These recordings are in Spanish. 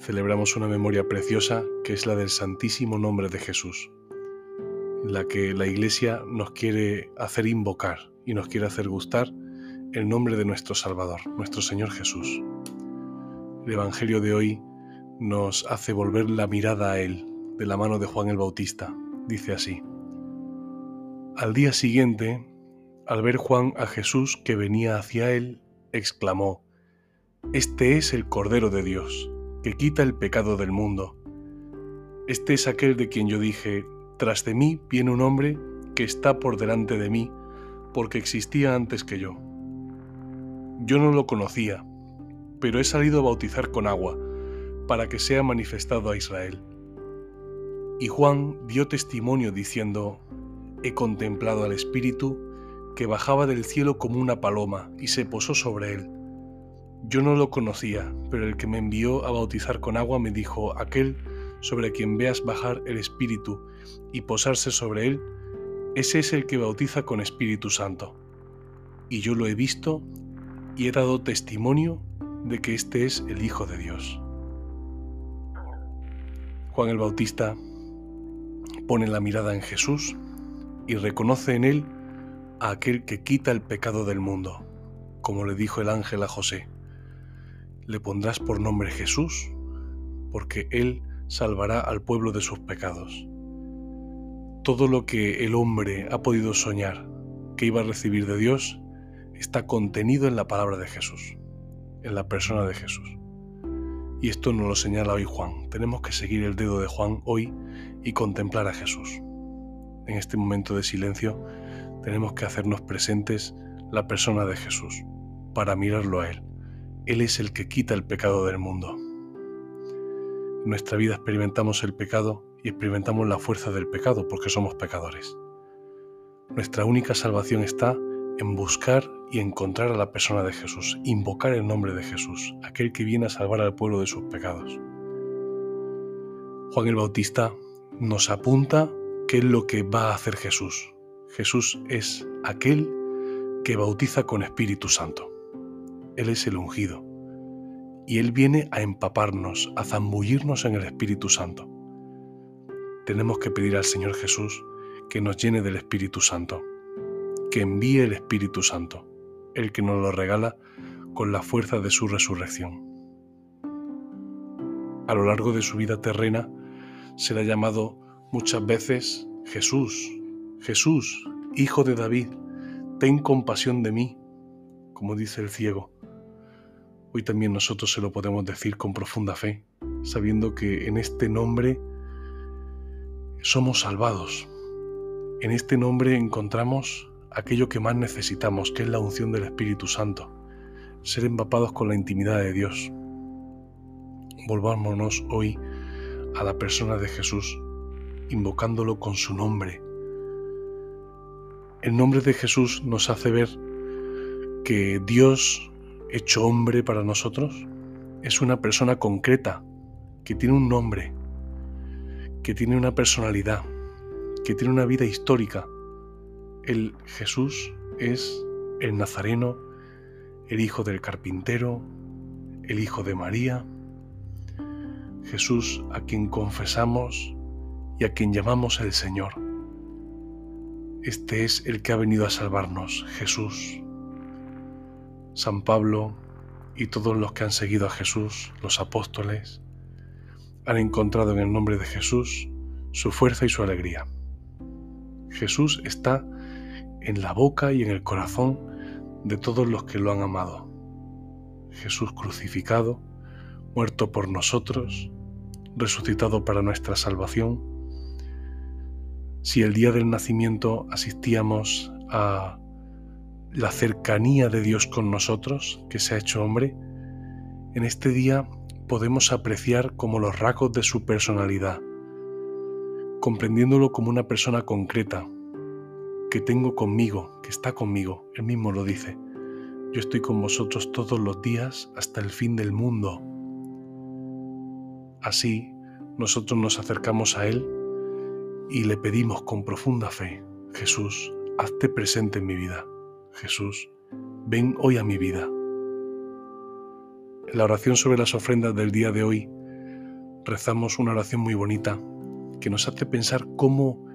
celebramos una memoria preciosa que es la del Santísimo Nombre de Jesús, la que la Iglesia nos quiere hacer invocar y nos quiere hacer gustar el nombre de nuestro Salvador, nuestro Señor Jesús. El Evangelio de hoy nos hace volver la mirada a Él de la mano de Juan el Bautista. Dice así. Al día siguiente, al ver Juan a Jesús que venía hacia él, exclamó, Este es el Cordero de Dios que quita el pecado del mundo. Este es aquel de quien yo dije, tras de mí viene un hombre que está por delante de mí, porque existía antes que yo. Yo no lo conocía, pero he salido a bautizar con agua, para que sea manifestado a Israel. Y Juan dio testimonio diciendo, He contemplado al Espíritu que bajaba del cielo como una paloma y se posó sobre él yo no lo conocía, pero el que me envió a bautizar con agua me dijo, aquel sobre quien veas bajar el Espíritu y posarse sobre él, ese es el que bautiza con Espíritu Santo. Y yo lo he visto y he dado testimonio de que este es el Hijo de Dios. Juan el Bautista pone la mirada en Jesús y reconoce en él a aquel que quita el pecado del mundo, como le dijo el ángel a José le pondrás por nombre Jesús, porque Él salvará al pueblo de sus pecados. Todo lo que el hombre ha podido soñar que iba a recibir de Dios está contenido en la palabra de Jesús, en la persona de Jesús. Y esto nos lo señala hoy Juan. Tenemos que seguir el dedo de Juan hoy y contemplar a Jesús. En este momento de silencio tenemos que hacernos presentes la persona de Jesús para mirarlo a Él él es el que quita el pecado del mundo. En nuestra vida experimentamos el pecado y experimentamos la fuerza del pecado porque somos pecadores. Nuestra única salvación está en buscar y encontrar a la persona de Jesús, invocar el nombre de Jesús, aquel que viene a salvar al pueblo de sus pecados. Juan el Bautista nos apunta qué es lo que va a hacer Jesús. Jesús es aquel que bautiza con Espíritu Santo. Él es el ungido. Y Él viene a empaparnos, a zambullirnos en el Espíritu Santo. Tenemos que pedir al Señor Jesús que nos llene del Espíritu Santo, que envíe el Espíritu Santo, el que nos lo regala con la fuerza de su resurrección. A lo largo de su vida terrena será llamado muchas veces Jesús, Jesús, Hijo de David, ten compasión de mí, como dice el ciego. Hoy también nosotros se lo podemos decir con profunda fe, sabiendo que en este nombre somos salvados. En este nombre encontramos aquello que más necesitamos, que es la unción del Espíritu Santo, ser empapados con la intimidad de Dios. Volvámonos hoy a la persona de Jesús, invocándolo con su nombre. El nombre de Jesús nos hace ver que Dios hecho hombre para nosotros es una persona concreta, que tiene un nombre, que tiene una personalidad, que tiene una vida histórica. El Jesús es el Nazareno, el hijo del carpintero, el hijo de María, Jesús a quien confesamos y a quien llamamos el Señor. Este es el que ha venido a salvarnos, Jesús, San Pablo y todos los que han seguido a Jesús, los apóstoles, han encontrado en el nombre de Jesús su fuerza y su alegría. Jesús está en la boca y en el corazón de todos los que lo han amado. Jesús crucificado, muerto por nosotros, resucitado para nuestra salvación. Si el día del nacimiento asistíamos a la cercanía de Dios con nosotros, que se ha hecho hombre, en este día podemos apreciar como los rasgos de su personalidad, comprendiéndolo como una persona concreta, que tengo conmigo, que está conmigo, él mismo lo dice. Yo estoy con vosotros todos los días hasta el fin del mundo. Así, nosotros nos acercamos a Él y le pedimos con profunda fe, Jesús, hazte presente en mi vida. Jesús, ven hoy a mi vida. En la oración sobre las ofrendas del día de hoy, rezamos una oración muy bonita que nos hace pensar cómo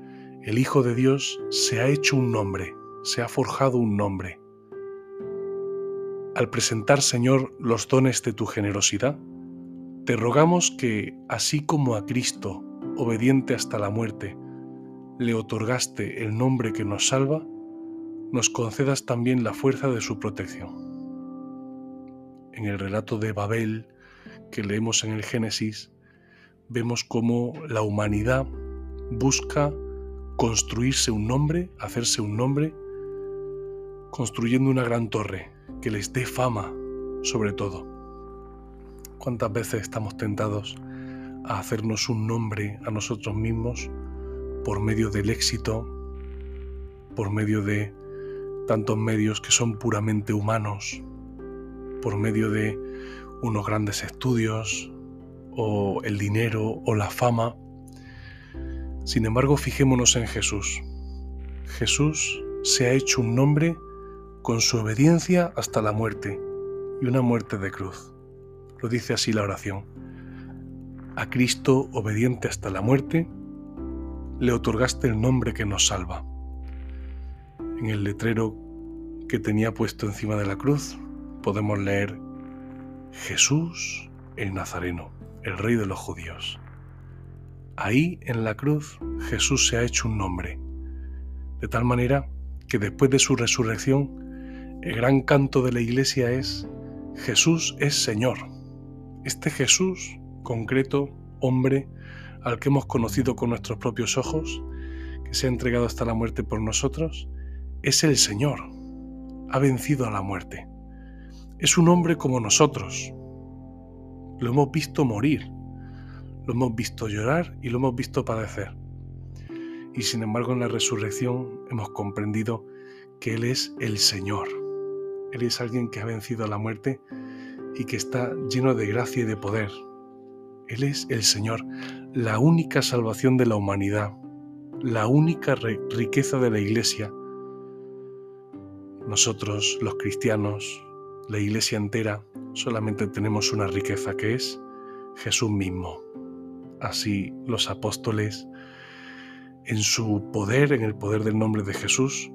el Hijo de Dios se ha hecho un nombre, se ha forjado un nombre. Al presentar, Señor, los dones de tu generosidad, te rogamos que, así como a Cristo, obediente hasta la muerte, le otorgaste el nombre que nos salva, nos concedas también la fuerza de su protección. En el relato de Babel que leemos en el Génesis, vemos cómo la humanidad busca construirse un nombre, hacerse un nombre, construyendo una gran torre que les dé fama sobre todo. ¿Cuántas veces estamos tentados a hacernos un nombre a nosotros mismos por medio del éxito, por medio de tantos medios que son puramente humanos, por medio de unos grandes estudios o el dinero o la fama? Sin embargo, fijémonos en Jesús. Jesús se ha hecho un nombre con su obediencia hasta la muerte y una muerte de cruz. Lo dice así la oración. A Cristo, obediente hasta la muerte, le otorgaste el nombre que nos salva. En el letrero que tenía puesto encima de la cruz podemos leer Jesús el Nazareno, el Rey de los judíos. Ahí en la cruz Jesús se ha hecho un nombre, de tal manera que después de su resurrección, el gran canto de la iglesia es Jesús es Señor. Este Jesús, concreto, hombre, al que hemos conocido con nuestros propios ojos, que se ha entregado hasta la muerte por nosotros, es el Señor. Ha vencido a la muerte. Es un hombre como nosotros. Lo hemos visto morir, lo hemos visto llorar y lo hemos visto padecer. Y sin embargo en la resurrección hemos comprendido que Él es el Señor. Él es alguien que ha vencido a la muerte y que está lleno de gracia y de poder. Él es el Señor, la única salvación de la humanidad, la única riqueza de la Iglesia. Nosotros, los cristianos, la Iglesia entera, solamente tenemos una riqueza que es Jesús mismo. Así los apóstoles, en su poder, en el poder del nombre de Jesús,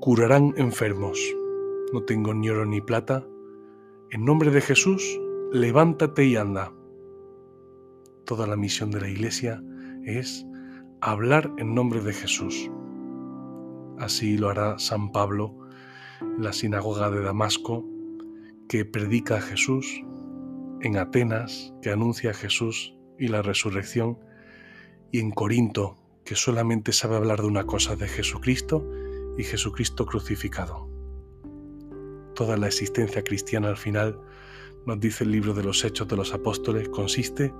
curarán enfermos. No tengo ni oro ni plata. En nombre de Jesús, levántate y anda. Toda la misión de la Iglesia es hablar en nombre de Jesús. Así lo hará San Pablo la sinagoga de Damasco, que predica a Jesús, en Atenas, que anuncia a Jesús y la resurrección, y en Corinto, que solamente sabe hablar de una cosa, de Jesucristo y Jesucristo crucificado. Toda la existencia cristiana al final, nos dice el libro de los Hechos de los Apóstoles, consiste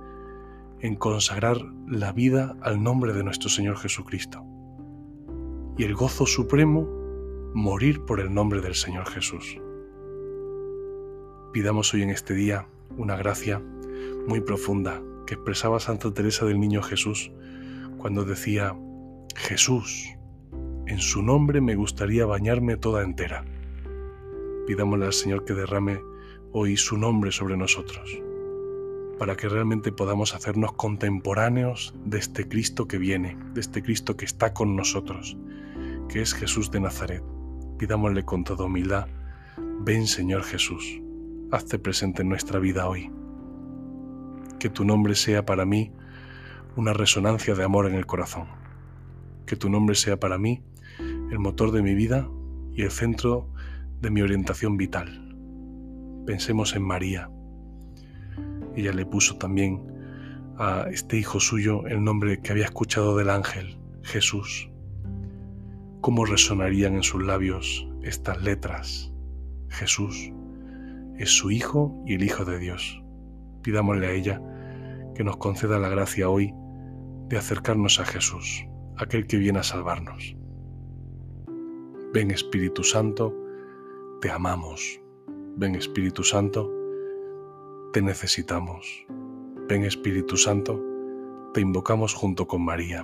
en consagrar la vida al nombre de nuestro Señor Jesucristo. Y el gozo supremo, morir por el nombre del Señor Jesús. Pidamos hoy en este día una gracia muy profunda que expresaba Santa Teresa del Niño Jesús cuando decía, Jesús, en su nombre me gustaría bañarme toda entera. Pidámosle al Señor que derrame hoy su nombre sobre nosotros, para que realmente podamos hacernos contemporáneos de este Cristo que viene, de este Cristo que está con nosotros, que es Jesús de Nazaret. Pidámosle con toda humildad, ven Señor Jesús, hazte presente en nuestra vida hoy que tu nombre sea para mí una resonancia de amor en el corazón. Que tu nombre sea para mí el motor de mi vida y el centro de mi orientación vital. Pensemos en María. Ella le puso también a este hijo suyo el nombre que había escuchado del ángel, Jesús. ¿Cómo resonarían en sus labios estas letras? Jesús es su Hijo y el Hijo de Dios. Pidámosle a ella que nos conceda la gracia hoy de acercarnos a Jesús, aquel que viene a salvarnos. Ven Espíritu Santo, te amamos. Ven Espíritu Santo, te necesitamos. Ven Espíritu Santo, te invocamos junto con María.